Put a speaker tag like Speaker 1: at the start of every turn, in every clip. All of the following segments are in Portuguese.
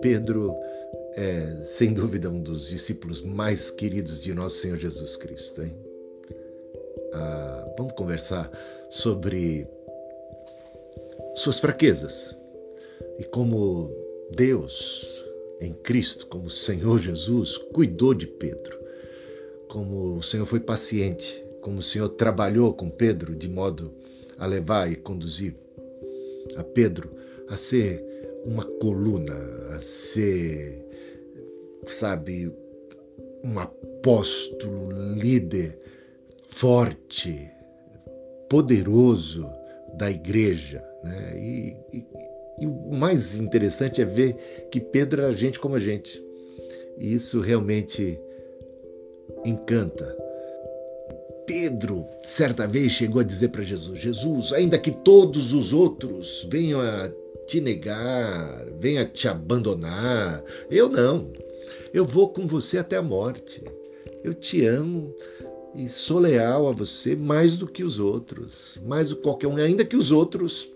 Speaker 1: Pedro é, sem dúvida, um dos discípulos mais queridos de nosso Senhor Jesus Cristo. Hein? Ah, vamos conversar sobre suas fraquezas e como Deus, em Cristo, como Senhor Jesus, cuidou de Pedro, como o Senhor foi paciente, como o Senhor trabalhou com Pedro de modo a levar e conduzir a Pedro a ser uma coluna, a ser sabe, um apóstolo, líder forte, poderoso da igreja. Né? E, e, e, o mais interessante é ver que Pedro era gente como a gente. E isso realmente encanta. Pedro, certa vez, chegou a dizer para Jesus: Jesus, ainda que todos os outros venham a te negar, venham a te abandonar, eu não. Eu vou com você até a morte. Eu te amo e sou leal a você mais do que os outros, mais do que qualquer um, ainda que os outros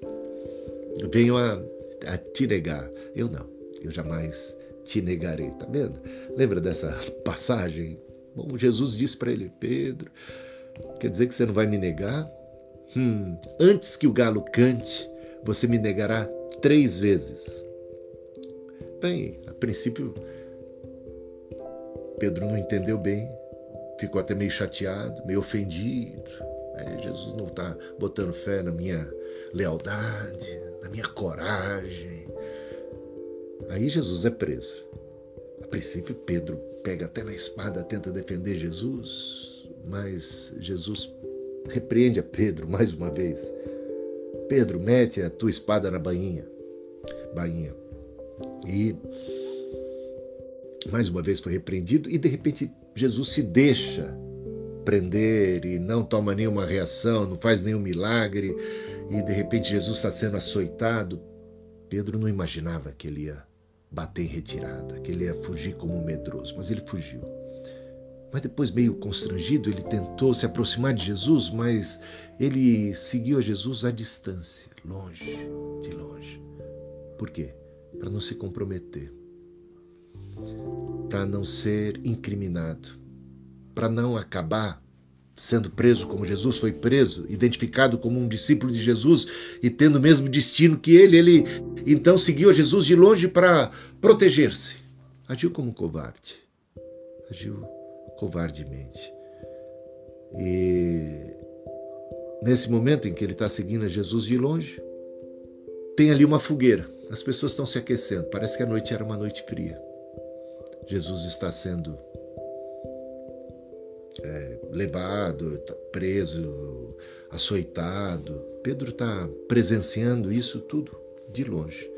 Speaker 1: venham a, a te negar. Eu não, eu jamais te negarei, tá vendo? Lembra dessa passagem? Bom, Jesus disse para ele, Pedro, quer dizer que você não vai me negar? Hum, antes que o galo cante, você me negará três vezes. Bem, a princípio Pedro não entendeu bem, ficou até meio chateado, meio ofendido. Jesus não está botando fé na minha lealdade, na minha coragem. Aí Jesus é preso. A princípio, Pedro pega até na espada, tenta defender Jesus, mas Jesus repreende a Pedro mais uma vez. Pedro, mete a tua espada na bainha. bainha. E mais uma vez foi repreendido e de repente Jesus se deixa prender e não toma nenhuma reação, não faz nenhum milagre e de repente Jesus está sendo açoitado. Pedro não imaginava que ele ia bater em retirada, que ele ia fugir como um medroso, mas ele fugiu. Mas depois, meio constrangido, ele tentou se aproximar de Jesus, mas ele seguiu a Jesus à distância, longe, de longe. Por quê? Para não se comprometer para não ser incriminado, para não acabar sendo preso como Jesus foi preso, identificado como um discípulo de Jesus e tendo o mesmo destino que ele, ele então seguiu a Jesus de longe para proteger-se. Agiu como um covarde. Agiu covardemente. E nesse momento em que ele está seguindo Jesus de longe, tem ali uma fogueira. As pessoas estão se aquecendo. Parece que a noite era uma noite fria. Jesus está sendo é, levado, tá preso, açoitado. Pedro está presenciando isso tudo de longe.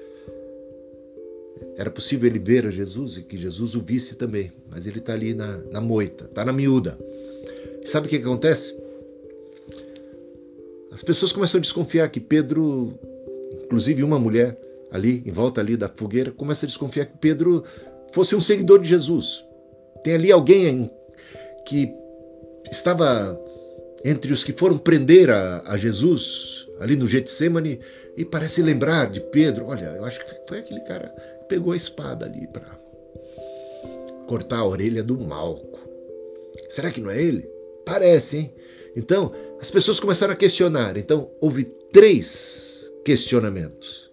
Speaker 1: Era possível ele ver a Jesus e que Jesus o visse também, mas ele está ali na, na moita, está na miúda. Sabe o que, que acontece? As pessoas começam a desconfiar que Pedro, inclusive uma mulher ali, em volta ali da fogueira, começa a desconfiar que Pedro fosse um seguidor de Jesus. Tem ali alguém que estava entre os que foram prender a, a Jesus ali no Getsemane e parece lembrar de Pedro. Olha, eu acho que foi aquele cara pegou a espada ali para cortar a orelha do Malco. Será que não é ele? Parece, hein? Então, as pessoas começaram a questionar. Então, houve três questionamentos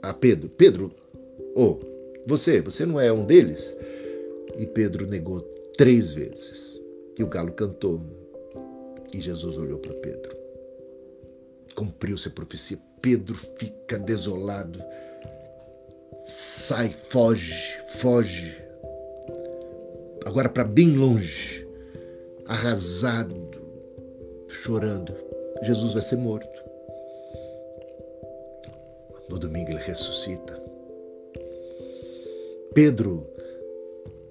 Speaker 1: a Pedro: Pedro, Oh, você, você não é um deles? E Pedro negou três vezes. E o galo cantou. E Jesus olhou para Pedro. Cumpriu-se a profecia. Pedro fica desolado. Sai, foge, foge. Agora para bem longe, arrasado, chorando. Jesus vai ser morto. No domingo ele ressuscita. Pedro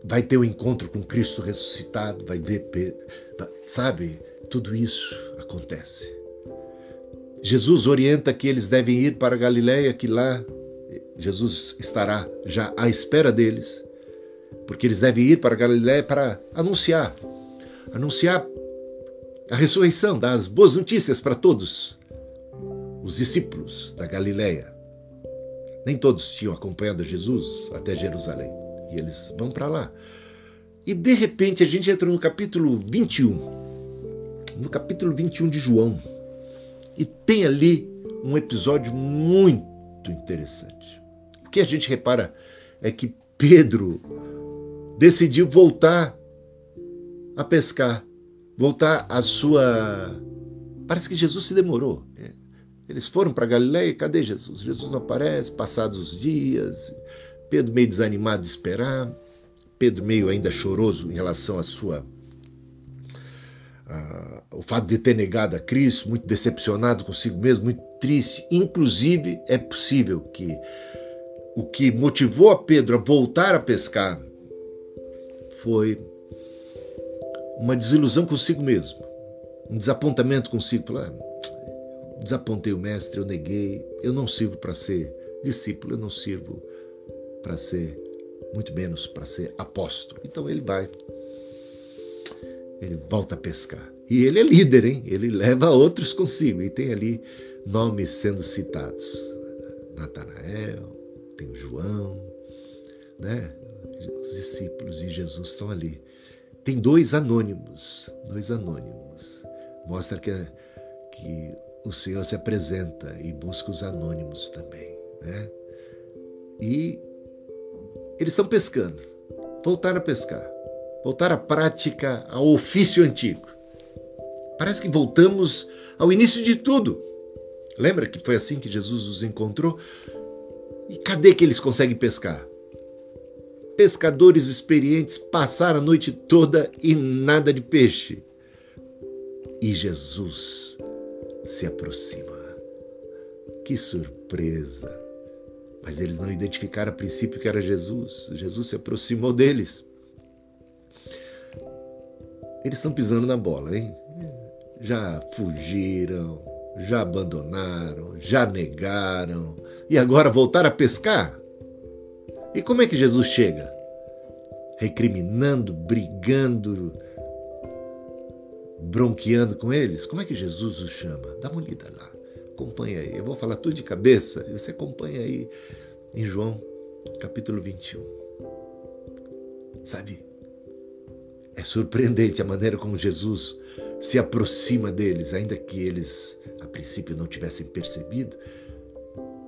Speaker 1: vai ter o um encontro com Cristo ressuscitado, vai ver, sabe? Tudo isso acontece. Jesus orienta que eles devem ir para Galiléia, que lá Jesus estará já à espera deles, porque eles devem ir para Galiléia para anunciar, anunciar a ressurreição, dar as boas notícias para todos os discípulos da Galileia. Nem todos tinham acompanhado Jesus até Jerusalém. E eles vão para lá. E de repente a gente entra no capítulo 21. No capítulo 21 de João. E tem ali um episódio muito interessante. O que a gente repara é que Pedro decidiu voltar a pescar, voltar à sua. Parece que Jesus se demorou. Né? Eles foram para Galiléia, cadê Jesus? Jesus não aparece, passados os dias, Pedro meio desanimado de esperar, Pedro meio ainda choroso em relação à sua o fato de ter negado a Cristo, muito decepcionado consigo mesmo, muito triste. Inclusive, é possível que o que motivou a Pedro a voltar a pescar foi uma desilusão consigo mesmo, um desapontamento consigo. Falar, desapontei o mestre, eu neguei, eu não sirvo para ser discípulo, eu não sirvo para ser, muito menos para ser apóstolo. Então ele vai, ele volta a pescar. E ele é líder, hein? Ele leva outros consigo. E tem ali nomes sendo citados. Natanael, tem o João, né? Os discípulos de Jesus estão ali. Tem dois anônimos, dois anônimos. Mostra que, que o Senhor se apresenta e busca os anônimos também. Né? E eles estão pescando, voltaram a pescar, voltaram à prática, ao ofício antigo. Parece que voltamos ao início de tudo. Lembra que foi assim que Jesus os encontrou? E cadê que eles conseguem pescar? Pescadores experientes passaram a noite toda e nada de peixe. E Jesus se aproxima. Que surpresa! Mas eles não identificaram a princípio que era Jesus. Jesus se aproximou deles. Eles estão pisando na bola, hein? Já fugiram, já abandonaram, já negaram e agora voltaram a pescar? E como é que Jesus chega? Recriminando, brigando, bronqueando com eles? Como é que Jesus os chama? Dá uma olhada lá, acompanha aí. Eu vou falar tudo de cabeça, você acompanha aí em João capítulo 21. Sabe? É surpreendente a maneira como Jesus se aproxima deles, ainda que eles a princípio não tivessem percebido.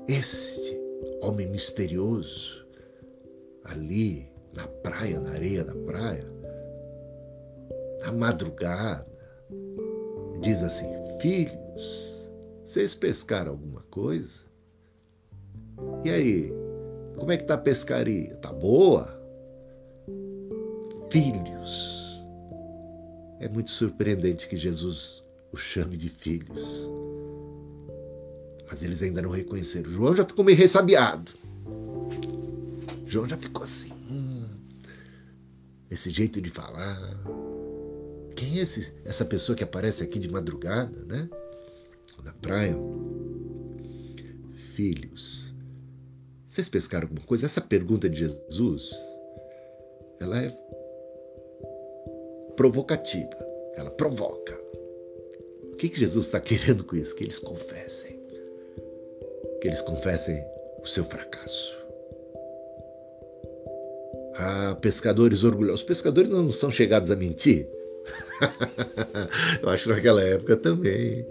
Speaker 1: Este homem misterioso ali na praia, na areia da praia, na madrugada, diz assim: Filhos, vocês pescaram alguma coisa? E aí, como é que tá a pescaria? Tá boa? Filhos. É muito surpreendente que Jesus os chame de filhos. Mas eles ainda não reconheceram. João já ficou meio ressabiado. João já ficou assim. Hum, esse jeito de falar. Quem é esse, essa pessoa que aparece aqui de madrugada, né? Na praia. Filhos. Vocês pescaram alguma coisa? Essa pergunta de Jesus, ela é provocativa. Ela provoca. O que, que Jesus está querendo com isso? Que eles confessem. Que eles confessem o seu fracasso. Ah, pescadores orgulhosos. Os pescadores não são chegados a mentir? Eu acho que naquela época também.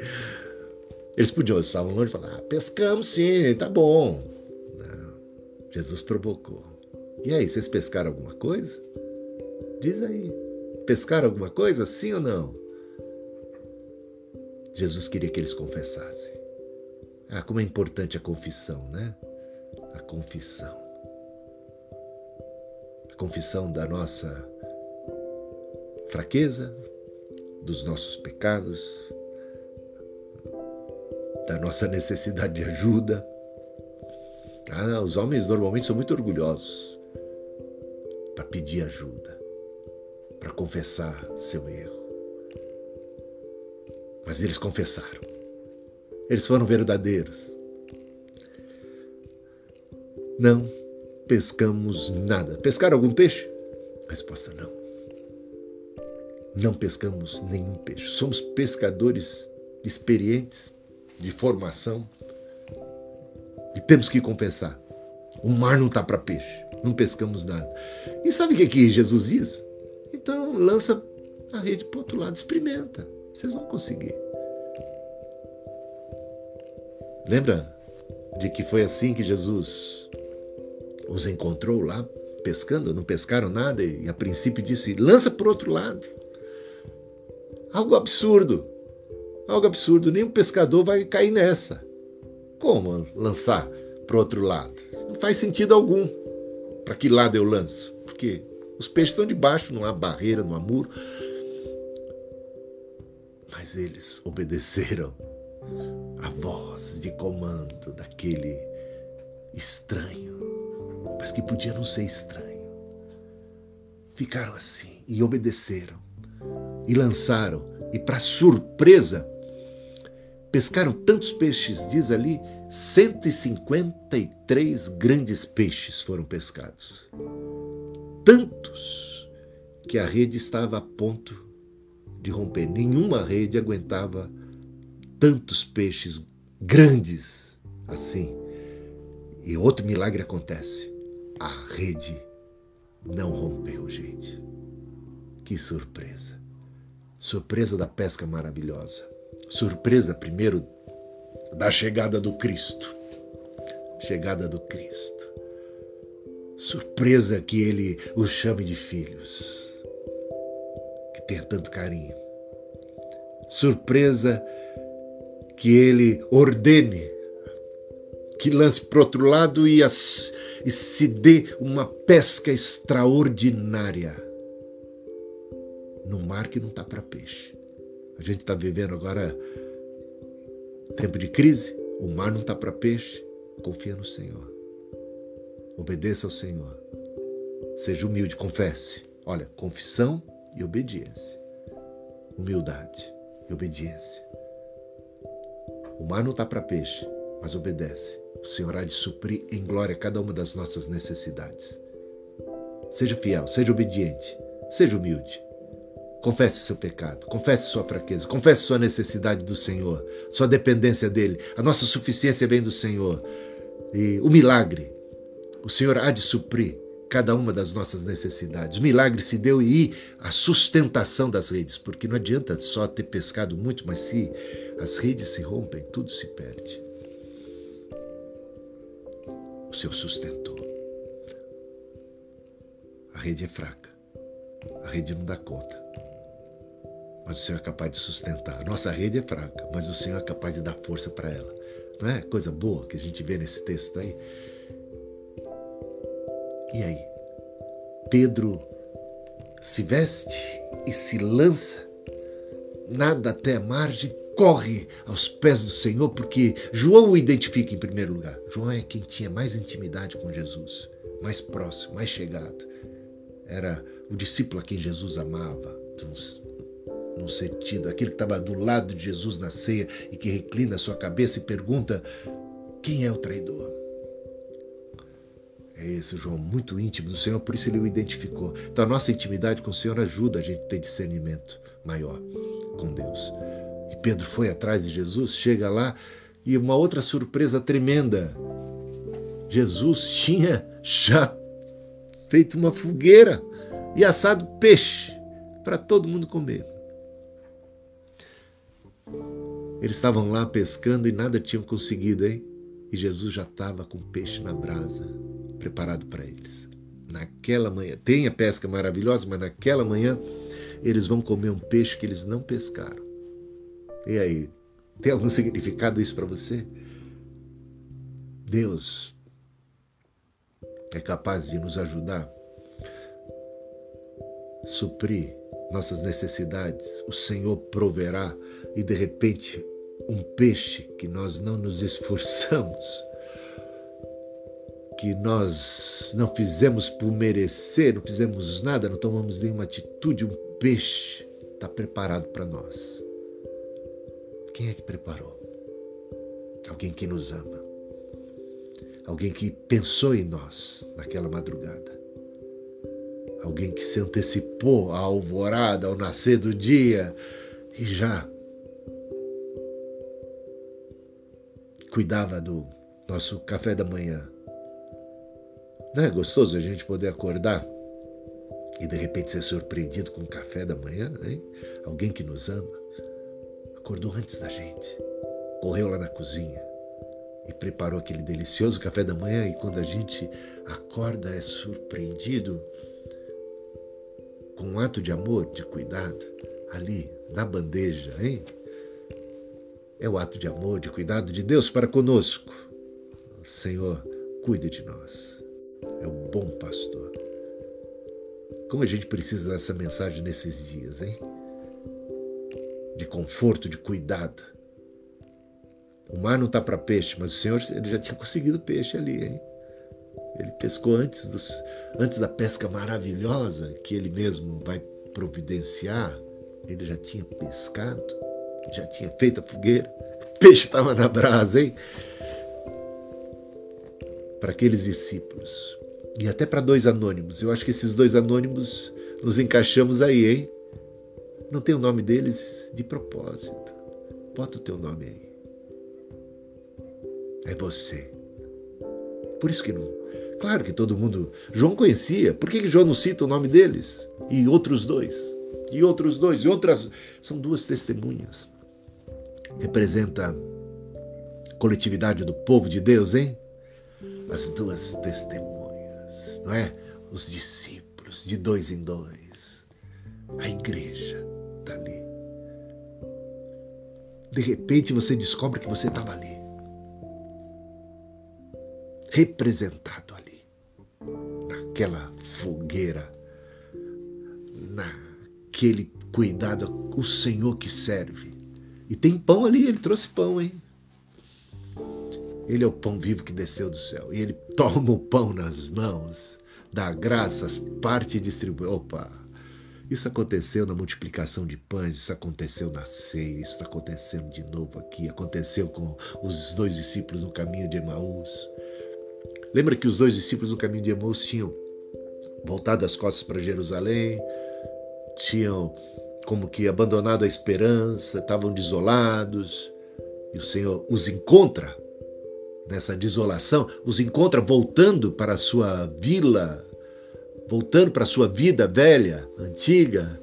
Speaker 1: Eles podiam, estavam longe falar, ah, pescamos sim, tá bom. Não, Jesus provocou. E aí, vocês pescaram alguma coisa? Diz aí. Pescaram alguma coisa, sim ou não? Jesus queria que eles confessassem. Ah, como é importante a confissão, né? A confissão. A confissão da nossa fraqueza, dos nossos pecados, da nossa necessidade de ajuda. Ah, os homens normalmente são muito orgulhosos para pedir ajuda, para confessar seu erro. Mas eles confessaram. Eles foram verdadeiros. Não pescamos nada. Pescaram algum peixe? Resposta: não não pescamos nenhum peixe. Somos pescadores experientes, de formação. E temos que compensar. O mar não está para peixe, não pescamos nada. E sabe o que, que Jesus diz? Lança a rede para outro lado, experimenta. Vocês vão conseguir. Lembra de que foi assim que Jesus os encontrou lá pescando? Não pescaram nada e a princípio disse: lança para outro lado. Algo absurdo. Algo absurdo. Nenhum pescador vai cair nessa. Como lançar para outro lado? Não faz sentido algum. Para que lado eu lanço? Porque os peixes estão debaixo, não há barreira, não há muro. Mas eles obedeceram a voz de comando daquele estranho, mas que podia não ser estranho. Ficaram assim e obedeceram e lançaram, e para surpresa, pescaram tantos peixes, diz ali, 153 grandes peixes foram pescados. Tantos que a rede estava a ponto de romper. Nenhuma rede aguentava tantos peixes grandes assim. E outro milagre acontece. A rede não rompeu, gente. Que surpresa. Surpresa da pesca maravilhosa. Surpresa, primeiro, da chegada do Cristo. Chegada do Cristo. Surpresa que ele os chame de filhos. Que tenha tanto carinho. Surpresa que ele ordene que lance para outro lado e, as, e se dê uma pesca extraordinária no mar que não está para peixe. A gente está vivendo agora tempo de crise, o mar não está para peixe. Confia no Senhor. Obedeça ao Senhor. Seja humilde, confesse. Olha, confissão e obediência. Humildade e obediência. O mar não está para peixe, mas obedece. O Senhor há de suprir em glória cada uma das nossas necessidades. Seja fiel, seja obediente, seja humilde. Confesse seu pecado, confesse sua fraqueza, confesse sua necessidade do Senhor, sua dependência dele. A nossa suficiência vem do Senhor. E o milagre, o Senhor há de suprir cada uma das nossas necessidades. Milagre se deu e a sustentação das redes, porque não adianta só ter pescado muito, mas se as redes se rompem, tudo se perde. O Senhor sustentou. A rede é fraca. A rede não dá conta. Mas o Senhor é capaz de sustentar. A nossa rede é fraca, mas o Senhor é capaz de dar força para ela. Não é coisa boa que a gente vê nesse texto aí? E aí? Pedro se veste e se lança, nada até a margem, corre aos pés do Senhor, porque João o identifica em primeiro lugar. João é quem tinha mais intimidade com Jesus, mais próximo, mais chegado. Era o discípulo a quem Jesus amava, num sentido, aquele que estava do lado de Jesus na ceia e que reclina a sua cabeça e pergunta: quem é o traidor? É esse João muito íntimo do Senhor, por isso ele o identificou. Então a nossa intimidade com o Senhor ajuda a gente a ter discernimento maior com Deus. E Pedro foi atrás de Jesus, chega lá e uma outra surpresa tremenda. Jesus tinha já feito uma fogueira e assado peixe para todo mundo comer. Eles estavam lá pescando e nada tinham conseguido, hein? E Jesus já estava com peixe na brasa preparado para eles. Naquela manhã, tem a pesca maravilhosa, mas naquela manhã eles vão comer um peixe que eles não pescaram. E aí, tem algum significado isso para você? Deus é capaz de nos ajudar, suprir nossas necessidades, o Senhor proverá e de repente um peixe que nós não nos esforçamos que nós não fizemos por merecer, não fizemos nada, não tomamos nenhuma atitude, um peixe está preparado para nós. Quem é que preparou? Alguém que nos ama. Alguém que pensou em nós naquela madrugada. Alguém que se antecipou à alvorada, ao nascer do dia e já cuidava do nosso café da manhã. Não é gostoso a gente poder acordar e de repente ser surpreendido com o café da manhã, hein? Alguém que nos ama acordou antes da gente, correu lá na cozinha e preparou aquele delicioso café da manhã e quando a gente acorda é surpreendido com um ato de amor, de cuidado ali na bandeja, hein? É o ato de amor, de cuidado de Deus para conosco. Senhor, cuide de nós é o bom pastor. Como a gente precisa dessa mensagem nesses dias, hein? De conforto, de cuidado. O mar não está para peixe, mas o Senhor ele já tinha conseguido peixe ali, hein? Ele pescou antes, dos, antes da pesca maravilhosa que ele mesmo vai providenciar. Ele já tinha pescado, já tinha feito a fogueira. O peixe estava na brasa, hein? Para aqueles discípulos e até para dois anônimos. Eu acho que esses dois anônimos nos encaixamos aí, hein? Não tem o nome deles de propósito. Bota o teu nome aí. É você. Por isso que não. Claro que todo mundo. João conhecia. Por que, que João não cita o nome deles? E outros dois. E outros dois. E outras. São duas testemunhas. Representa a coletividade do povo de Deus, hein? As duas testemunhas não é? Os discípulos, de dois em dois. A igreja está ali. De repente você descobre que você estava ali. Representado ali. Naquela fogueira. Naquele cuidado. O Senhor que serve. E tem pão ali, ele trouxe pão, hein? Ele é o pão vivo que desceu do céu. E ele toma o pão nas mãos, dá graças, parte e distribui. Opa! Isso aconteceu na multiplicação de pães, isso aconteceu na ceia, isso está acontecendo de novo aqui, aconteceu com os dois discípulos no caminho de Emaús. Lembra que os dois discípulos no caminho de Emaús tinham voltado as costas para Jerusalém, tinham como que abandonado a esperança, estavam desolados, e o Senhor os encontra nessa desolação, os encontra voltando para a sua vila, voltando para a sua vida velha, antiga.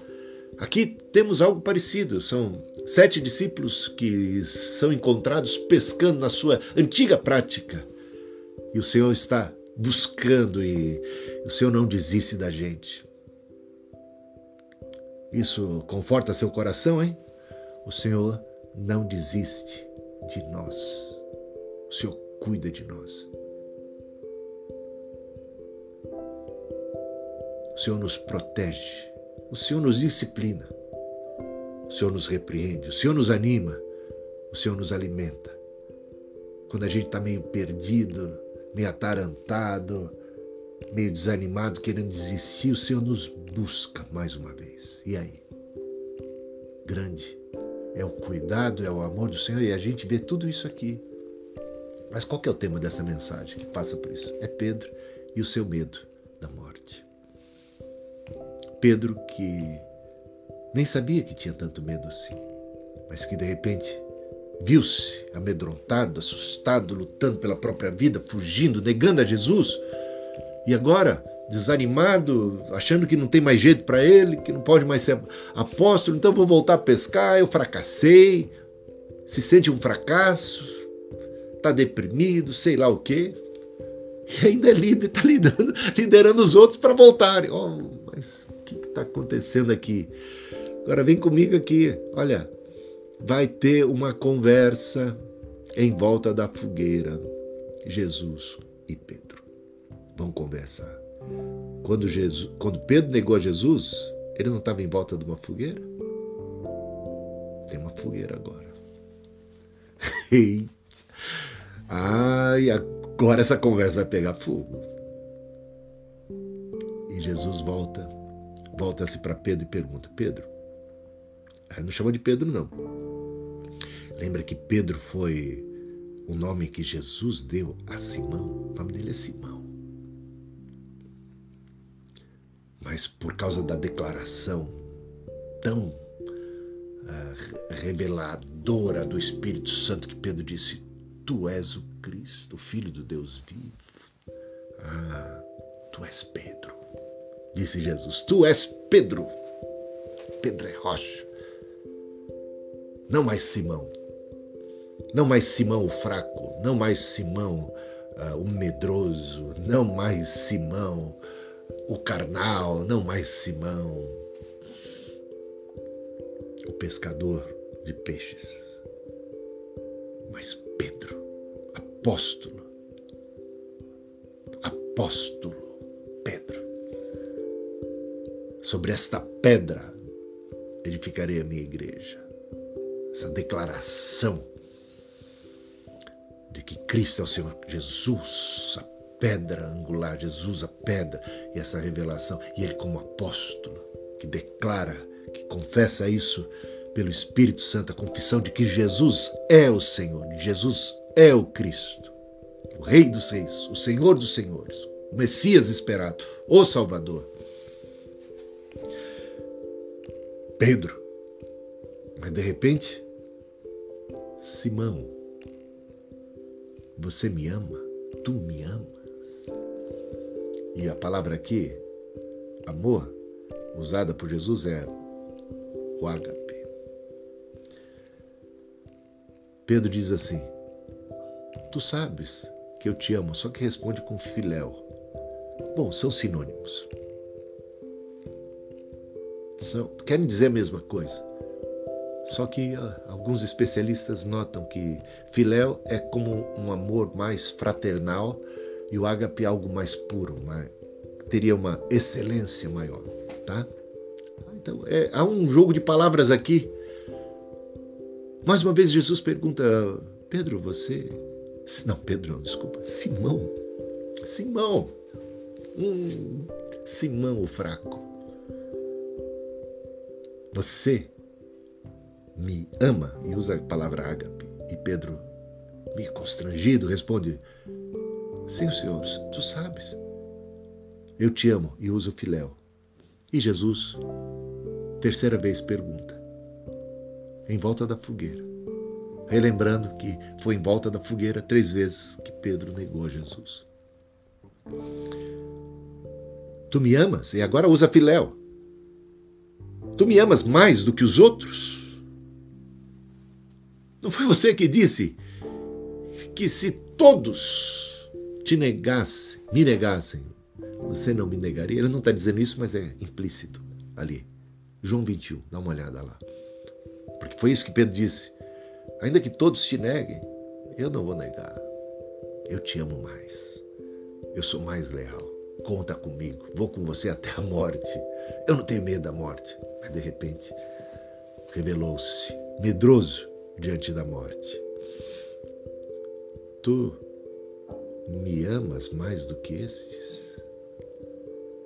Speaker 1: Aqui temos algo parecido, são sete discípulos que são encontrados pescando na sua antiga prática. E o Senhor está buscando e o Senhor não desiste da gente. Isso conforta seu coração, hein? O Senhor não desiste de nós. O Senhor cuida de nós. O Senhor nos protege, o Senhor nos disciplina, o Senhor nos repreende, o Senhor nos anima, o Senhor nos alimenta. Quando a gente está meio perdido, meio atarantado, meio desanimado, querendo desistir, o Senhor nos busca mais uma vez. E aí? Grande é o cuidado, é o amor do Senhor, e a gente vê tudo isso aqui mas qual que é o tema dessa mensagem que passa por isso? É Pedro e o seu medo da morte. Pedro que nem sabia que tinha tanto medo assim, mas que de repente viu-se amedrontado, assustado, lutando pela própria vida, fugindo, negando a Jesus, e agora desanimado, achando que não tem mais jeito para ele, que não pode mais ser apóstolo, então vou voltar a pescar, eu fracassei, se sente um fracasso, está deprimido, sei lá o quê. E ainda é líder, está liderando, liderando os outros para voltarem. Oh, mas o que está acontecendo aqui? Agora vem comigo aqui. Olha, vai ter uma conversa em volta da fogueira. Jesus e Pedro vão conversar. Quando, Jesus, quando Pedro negou a Jesus, ele não estava em volta de uma fogueira? Tem uma fogueira agora. Eita! Ai, agora essa conversa vai pegar fogo. E Jesus volta, volta-se para Pedro e pergunta: Pedro, não chama de Pedro, não. Lembra que Pedro foi o nome que Jesus deu a Simão? O nome dele é Simão. Mas por causa da declaração tão uh, reveladora do Espírito Santo que Pedro disse: Tu és o Cristo, o Filho do Deus vivo. Ah, tu és Pedro, disse Jesus. Tu és Pedro. Pedro é rocha. Não mais Simão. Não mais Simão o fraco. Não mais Simão uh, o medroso. Não mais Simão o carnal. Não mais Simão o pescador de peixes. Mas Pedro, apóstolo, apóstolo Pedro, sobre esta pedra edificarei a minha igreja. Essa declaração de que Cristo é o Senhor Jesus, a pedra angular, Jesus a pedra, e essa revelação, e ele como apóstolo, que declara, que confessa isso pelo Espírito Santo, a confissão de que Jesus é o Senhor, Jesus é o Cristo, o Rei dos Reis, o Senhor dos Senhores, o Messias esperado, o Salvador. Pedro. Mas de repente, Simão, você me ama? Tu me amas? E a palavra aqui, amor, usada por Jesus é o ágape. Pedro diz assim: Tu sabes que eu te amo, só que responde com filéu. Bom, são sinônimos são, querem dizer a mesma coisa. Só que uh, alguns especialistas notam que filéu é como um amor mais fraternal e o ágape é algo mais puro, teria uma excelência maior, tá? Então, é, há um jogo de palavras aqui. Mais uma vez Jesus pergunta, Pedro, você... Não, Pedro não, desculpa. Simão. Simão. Hum, Simão o fraco. Você me ama, e usa a palavra ágape. E Pedro, meio constrangido, responde: Sim, Senhor, tu sabes. Eu te amo, e usa o filéu. E Jesus, terceira vez, pergunta: Em volta da fogueira. Relembrando que foi em volta da fogueira três vezes que Pedro negou Jesus. Tu me amas? E agora usa filéu. Tu me amas mais do que os outros? Não foi você que disse que se todos te negassem, me negassem, você não me negaria? Ele não está dizendo isso, mas é implícito ali. João 21, dá uma olhada lá. Porque foi isso que Pedro disse. Ainda que todos te neguem, eu não vou negar. Eu te amo mais. Eu sou mais leal. Conta comigo. Vou com você até a morte. Eu não tenho medo da morte. Mas de repente revelou-se medroso diante da morte. Tu me amas mais do que estes?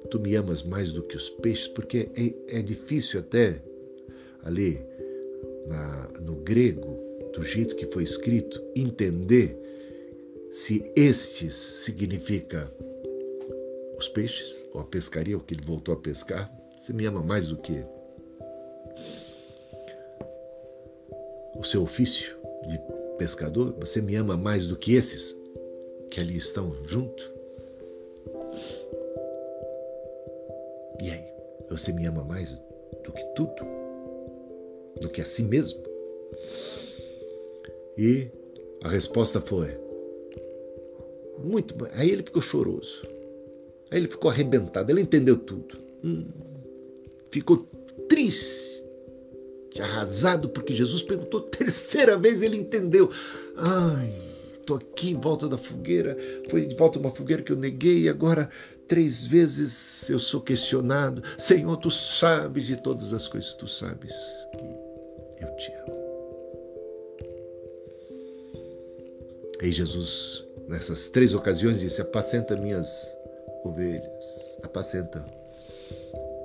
Speaker 1: Tu me amas mais do que os peixes? Porque é, é difícil até ali na, no grego, do jeito que foi escrito, entender se estes significa os peixes, ou a pescaria, o que ele voltou a pescar. Você me ama mais do que o seu ofício de pescador? Você me ama mais do que esses que ali estão junto? E aí? Você me ama mais do que tudo? Do que a si mesmo? E a resposta foi: muito. Aí ele ficou choroso. Aí ele ficou arrebentado. Ele entendeu tudo. Hum, ficou triste arrasado porque Jesus perguntou terceira vez, ele entendeu. Ai, estou aqui em volta da fogueira, foi em volta de uma fogueira que eu neguei e agora três vezes eu sou questionado. Senhor, tu sabes de todas as coisas, tu sabes amo. E Jesus, nessas três ocasiões, disse: Apacenta minhas ovelhas, apacenta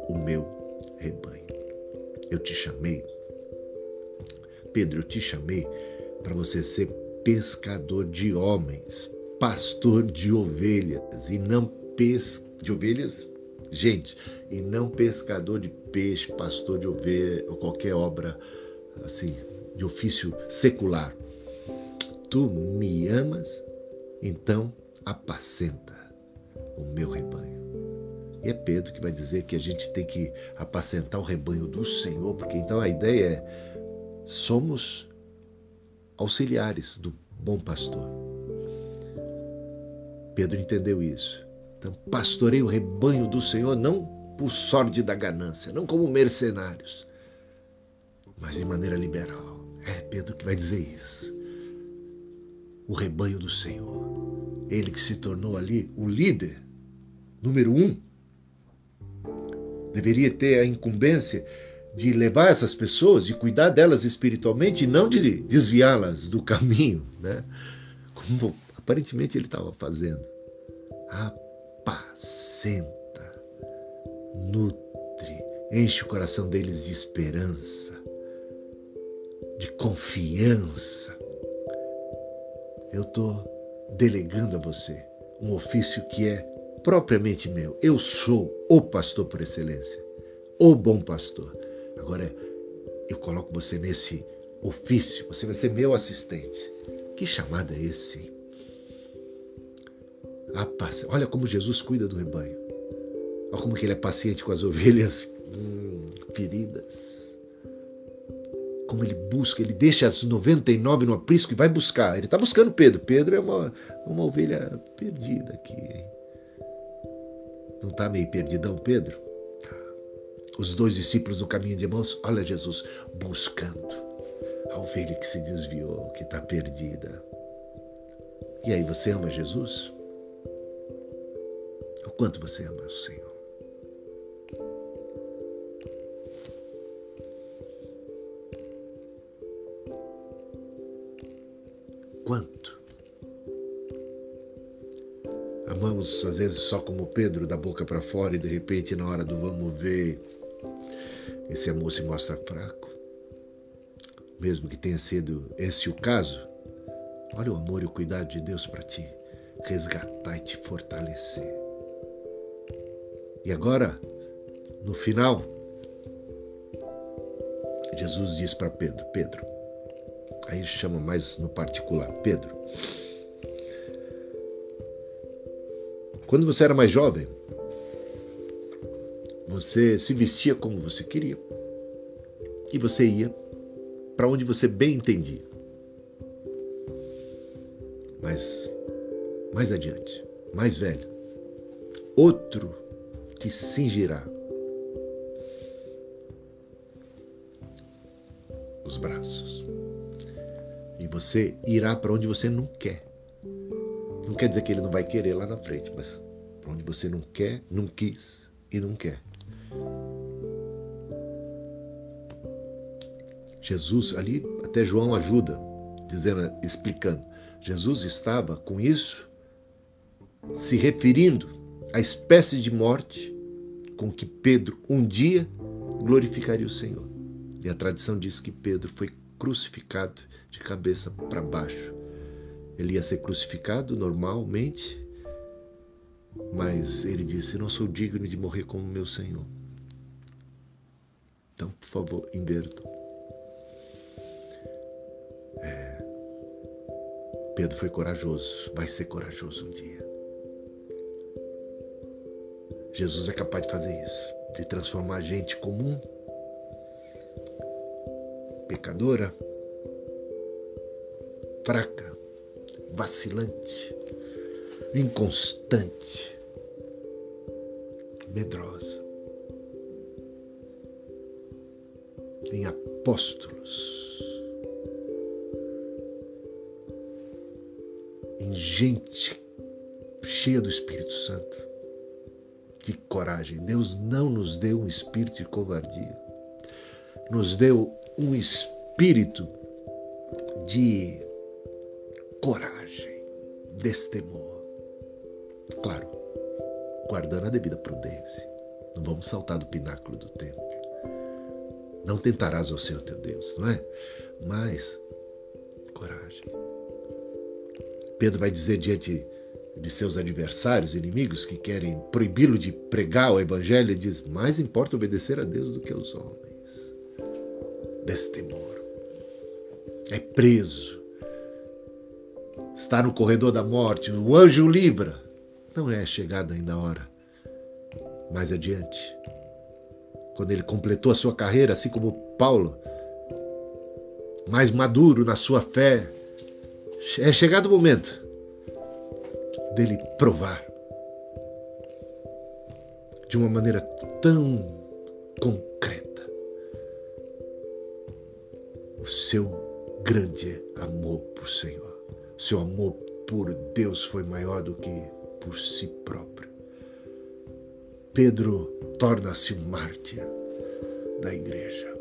Speaker 1: o meu rebanho. Eu te chamei Pedro, eu te chamei para você ser pescador de homens, pastor de ovelhas e não pes de ovelhas, gente, e não pescador de peixe, pastor de ovelha ou qualquer obra assim de ofício secular. tu me amas, então apacenta o meu rebanho. E é Pedro que vai dizer que a gente tem que apacentar o rebanho do Senhor, porque então a ideia é somos auxiliares do bom pastor. Pedro entendeu isso. Então, pastorei o rebanho do Senhor não por sorte da ganância, não como mercenários, mas de maneira liberal. É Pedro que vai dizer isso. O rebanho do Senhor. Ele que se tornou ali o líder, número um, deveria ter a incumbência de levar essas pessoas, de cuidar delas espiritualmente e não de desviá-las do caminho, né? Como aparentemente ele estava fazendo. Apacenta, nutre, enche o coração deles de esperança, de confiança. Eu estou delegando a você um ofício que é propriamente meu. Eu sou o pastor por excelência, o bom pastor. Agora, eu coloco você nesse ofício, você vai ser meu assistente. Que chamada é esse? Olha como Jesus cuida do rebanho. Olha como que ele é paciente com as ovelhas hum, feridas. Como ele busca, ele deixa as 99 no aprisco e vai buscar. Ele está buscando Pedro. Pedro é uma, uma ovelha perdida aqui. Não está meio perdidão, Pedro? Tá. Os dois discípulos no caminho de irmãos, olha Jesus buscando a ovelha que se desviou, que está perdida. E aí, você ama Jesus? O quanto você ama o Senhor? Quanto? Amamos às vezes só como Pedro, da boca para fora, e de repente, na hora do vamos ver, esse amor se mostra fraco. Mesmo que tenha sido esse o caso, olha o amor e o cuidado de Deus para ti resgatar e te fortalecer. E agora, no final, Jesus diz para Pedro: Pedro, aí chama mais no particular: Pedro, quando você era mais jovem, você se vestia como você queria e você ia para onde você bem entendia. Mas mais adiante, mais velho, outro te cingirá os braços. Você irá para onde você não quer. Não quer dizer que ele não vai querer lá na frente, mas para onde você não quer, não quis e não quer. Jesus ali, até João ajuda, dizendo, explicando. Jesus estava com isso se referindo a espécie de morte com que Pedro um dia glorificaria o Senhor. E a tradição diz que Pedro foi crucificado de cabeça para baixo. Ele ia ser crucificado normalmente, mas ele disse: Não sou digno de morrer como meu Senhor. Então, por favor, invertam. É, Pedro foi corajoso, vai ser corajoso um dia. Jesus é capaz de fazer isso, de transformar gente comum, pecadora, fraca, vacilante, inconstante, medrosa, em apóstolos, em gente cheia do Espírito Santo que coragem! Deus não nos deu um espírito de covardia, nos deu um espírito de coragem, destemor. Claro, guardando a devida prudência. Não vamos saltar do pináculo do templo. Não tentarás ao Senhor teu Deus, não é? Mas coragem. Pedro vai dizer diante de seus adversários, inimigos que querem proibi-lo de pregar o evangelho, ele diz: mais importa obedecer a Deus do que aos homens. Destemor. É preso. está no corredor da morte, o anjo livra. Não é chegada ainda a hora. Mais adiante, quando ele completou a sua carreira, assim como Paulo, mais maduro na sua fé, é chegado o momento dele provar de uma maneira tão concreta o seu grande amor por Senhor. Seu amor por Deus foi maior do que por si próprio. Pedro torna-se um mártir da igreja.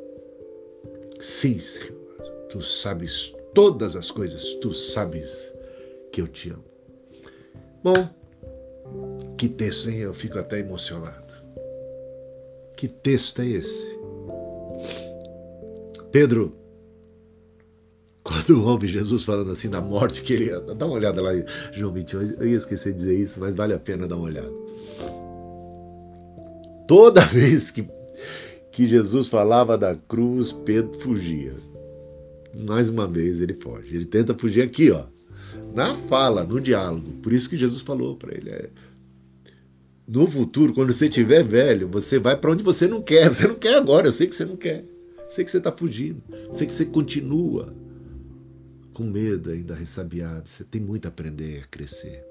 Speaker 1: Sim, Senhor, tu sabes todas as coisas, tu sabes que eu te amo. Bom, que texto, hein? Eu fico até emocionado. Que texto é esse? Pedro, quando ouve Jesus falando assim da morte, que ele. Dá uma olhada lá em João 21. Eu ia esquecer de dizer isso, mas vale a pena dar uma olhada. Toda vez que, que Jesus falava da cruz, Pedro fugia. Mais uma vez ele foge. Ele tenta fugir aqui, ó na fala, no diálogo. Por isso que Jesus falou para ele: é, no futuro, quando você estiver velho, você vai para onde você não quer. Você não quer agora, eu sei que você não quer. Eu sei que você está fugindo. Eu sei que você continua com medo ainda ressabiado. Você tem muito a aprender a crescer.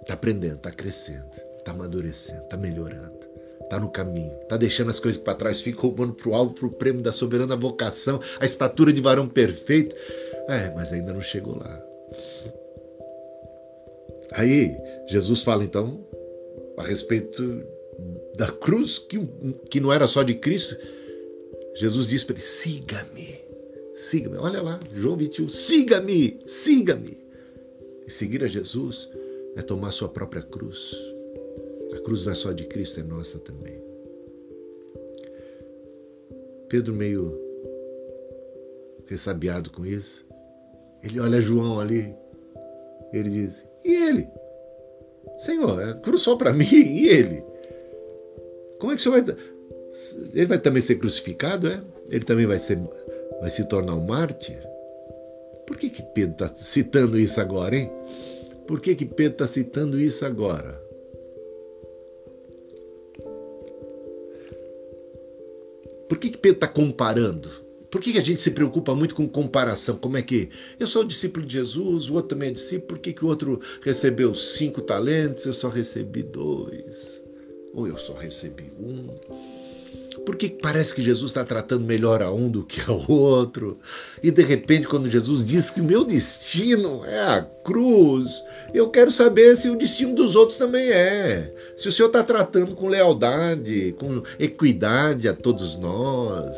Speaker 1: Está aprendendo, está crescendo, está amadurecendo, está melhorando, está no caminho, está deixando as coisas para trás, fica roubando para o alvo, para o prêmio da soberana vocação, a estatura de varão perfeito. É, mas ainda não chegou lá. Aí Jesus fala então a respeito da cruz, que, que não era só de Cristo. Jesus diz para ele: siga-me, siga-me. Olha lá, João 21, siga-me, siga-me. E seguir a Jesus é tomar sua própria cruz. A cruz não é só de Cristo, é nossa também. Pedro, meio ressabiado com isso, ele olha João ali, ele diz: E ele? Senhor, é cruz só para mim, e ele? Como é que o senhor vai. Ele vai também ser crucificado, é? Ele também vai, ser, vai se tornar um mártir? Por que, que Pedro está citando isso agora, hein? Por que, que Pedro está citando isso agora? Por que, que Pedro está comparando? Por que a gente se preocupa muito com comparação? Como é que eu sou discípulo de Jesus, o outro também é discípulo, por que, que o outro recebeu cinco talentos, eu só recebi dois? Ou eu só recebi um? Por que parece que Jesus está tratando melhor a um do que ao outro? E de repente, quando Jesus diz que meu destino é a cruz, eu quero saber se o destino dos outros também é. Se o Senhor está tratando com lealdade, com equidade a todos nós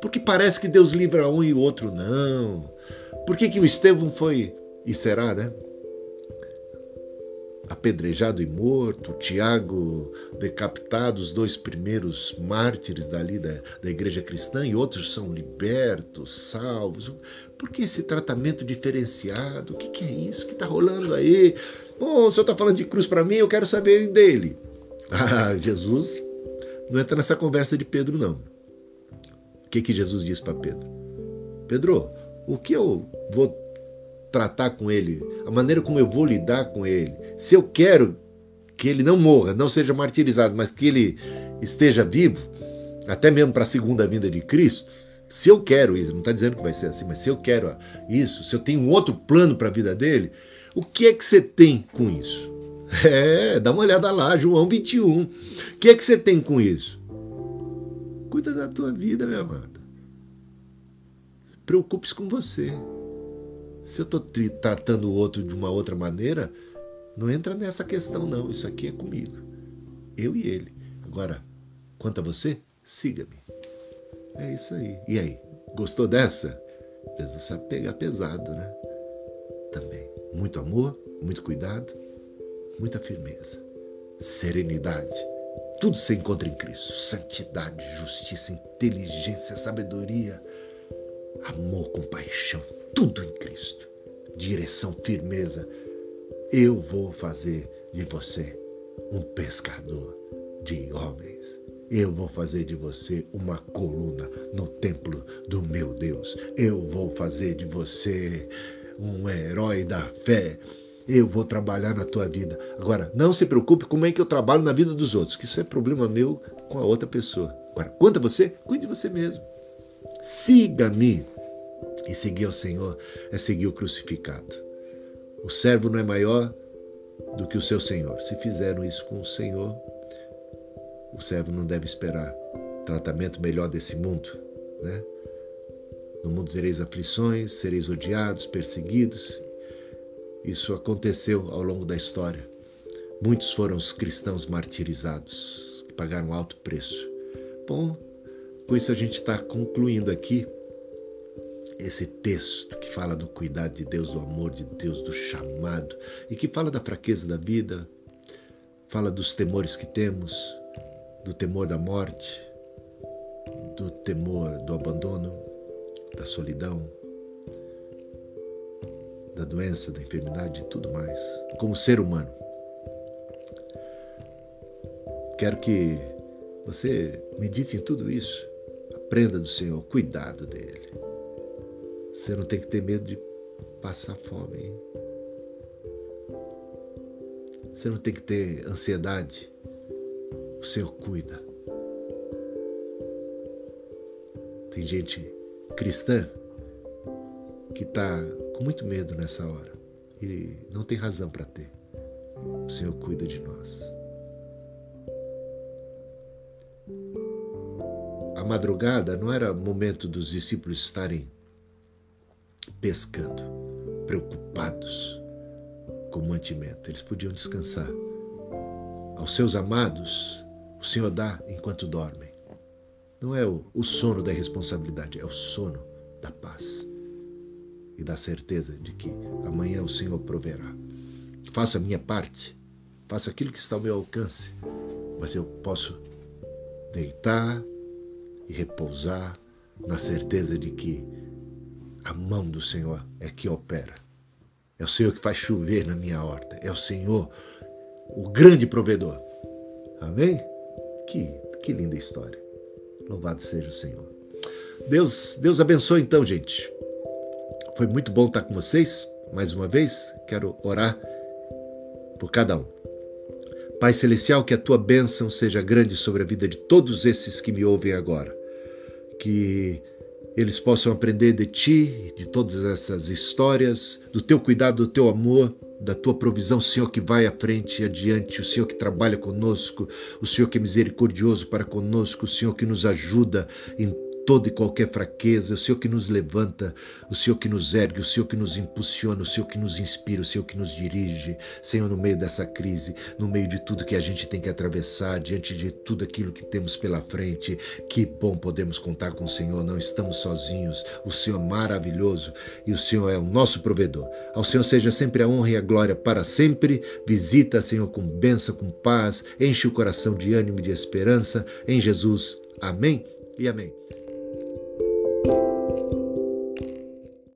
Speaker 1: porque parece que Deus livra um e o outro não. Por que, que o Estevão foi, e será, né? Apedrejado e morto, Tiago decapitado, os dois primeiros mártires dali da, da igreja cristã, e outros são libertos, salvos. Por que esse tratamento diferenciado? O que, que é isso que está rolando aí? Bom, o senhor está falando de cruz para mim, eu quero saber dele. Ah, Jesus não entra nessa conversa de Pedro, não. O que, que Jesus disse para Pedro? Pedro, o que eu vou tratar com ele, a maneira como eu vou lidar com ele, se eu quero que ele não morra, não seja martirizado, mas que ele esteja vivo, até mesmo para a segunda vinda de Cristo, se eu quero isso, não está dizendo que vai ser assim, mas se eu quero isso, se eu tenho um outro plano para a vida dele, o que é que você tem com isso? É, dá uma olhada lá, João 21. O que é que você tem com isso? Cuida da tua vida, meu amado. Preocupe-se com você. Se eu estou tratando o outro de uma outra maneira, não entra nessa questão, não. Isso aqui é comigo. Eu e ele. Agora, quanto a você, siga-me. É isso aí. E aí, gostou dessa? Jesus sabe pegar pesado, né? Também. Muito amor, muito cuidado, muita firmeza, serenidade tudo se encontra em Cristo: santidade, justiça, inteligência, sabedoria, amor, compaixão, tudo em Cristo. Direção, firmeza. Eu vou fazer de você um pescador de homens. Eu vou fazer de você uma coluna no templo do meu Deus. Eu vou fazer de você um herói da fé. Eu vou trabalhar na tua vida. Agora, não se preocupe como é que eu trabalho na vida dos outros, que isso é problema meu com a outra pessoa. Agora, quanto a você, cuide de você mesmo. Siga-me. E seguir ao Senhor é seguir o crucificado. O servo não é maior do que o seu Senhor. Se fizeram isso com o Senhor, o servo não deve esperar tratamento melhor desse mundo, né? No mundo tereis aflições, sereis odiados, perseguidos. Isso aconteceu ao longo da história. Muitos foram os cristãos martirizados, que pagaram alto preço. Bom, com isso a gente está concluindo aqui esse texto que fala do cuidado de Deus, do amor de Deus, do chamado e que fala da fraqueza da vida, fala dos temores que temos, do temor da morte, do temor do abandono, da solidão, da doença, da enfermidade e tudo mais, como ser humano. Quero que você medite em tudo isso, aprenda do Senhor, cuidado dele. Você não tem que ter medo de passar fome. Hein? Você não tem que ter ansiedade. O Senhor cuida. Tem gente cristã que está com muito medo nessa hora. E não tem razão para ter. O Senhor cuida de nós. Madrugada não era momento dos discípulos estarem pescando, preocupados com mantimento. Eles podiam descansar. Aos seus amados, o Senhor dá enquanto dormem. Não é o, o sono da irresponsabilidade, é o sono da paz e da certeza de que amanhã o Senhor proverá. Faça a minha parte, faça aquilo que está ao meu alcance, mas eu posso deitar e repousar na certeza de que a mão do Senhor é que opera. É o Senhor que faz chover na minha horta. É o Senhor, o grande provedor. Amém? Que, que linda história. Louvado seja o Senhor. Deus, Deus abençoe então, gente. Foi muito bom estar com vocês. Mais uma vez, quero orar por cada um. Pai Celestial, que a tua bênção seja grande sobre a vida de todos esses que me ouvem agora. Que eles possam aprender de ti, de todas essas histórias, do teu cuidado, do teu amor, da tua provisão, Senhor que vai à frente e adiante, o Senhor que trabalha conosco, o Senhor que é misericordioso para conosco, o Senhor que nos ajuda em toda e qualquer fraqueza, o Senhor que nos levanta, o Senhor que nos ergue, o Senhor que nos impulsiona, o Senhor que nos inspira, o Senhor que nos dirige. Senhor, no meio dessa crise, no meio de tudo que a gente tem que atravessar, diante de tudo aquilo que temos pela frente, que bom podemos contar com o Senhor, não estamos sozinhos. O Senhor é maravilhoso e o Senhor é o nosso provedor. Ao Senhor seja sempre a honra e a glória para sempre. Visita, Senhor, com bênção, com paz, enche o coração de ânimo e de esperança. Em Jesus. Amém e amém. Thank you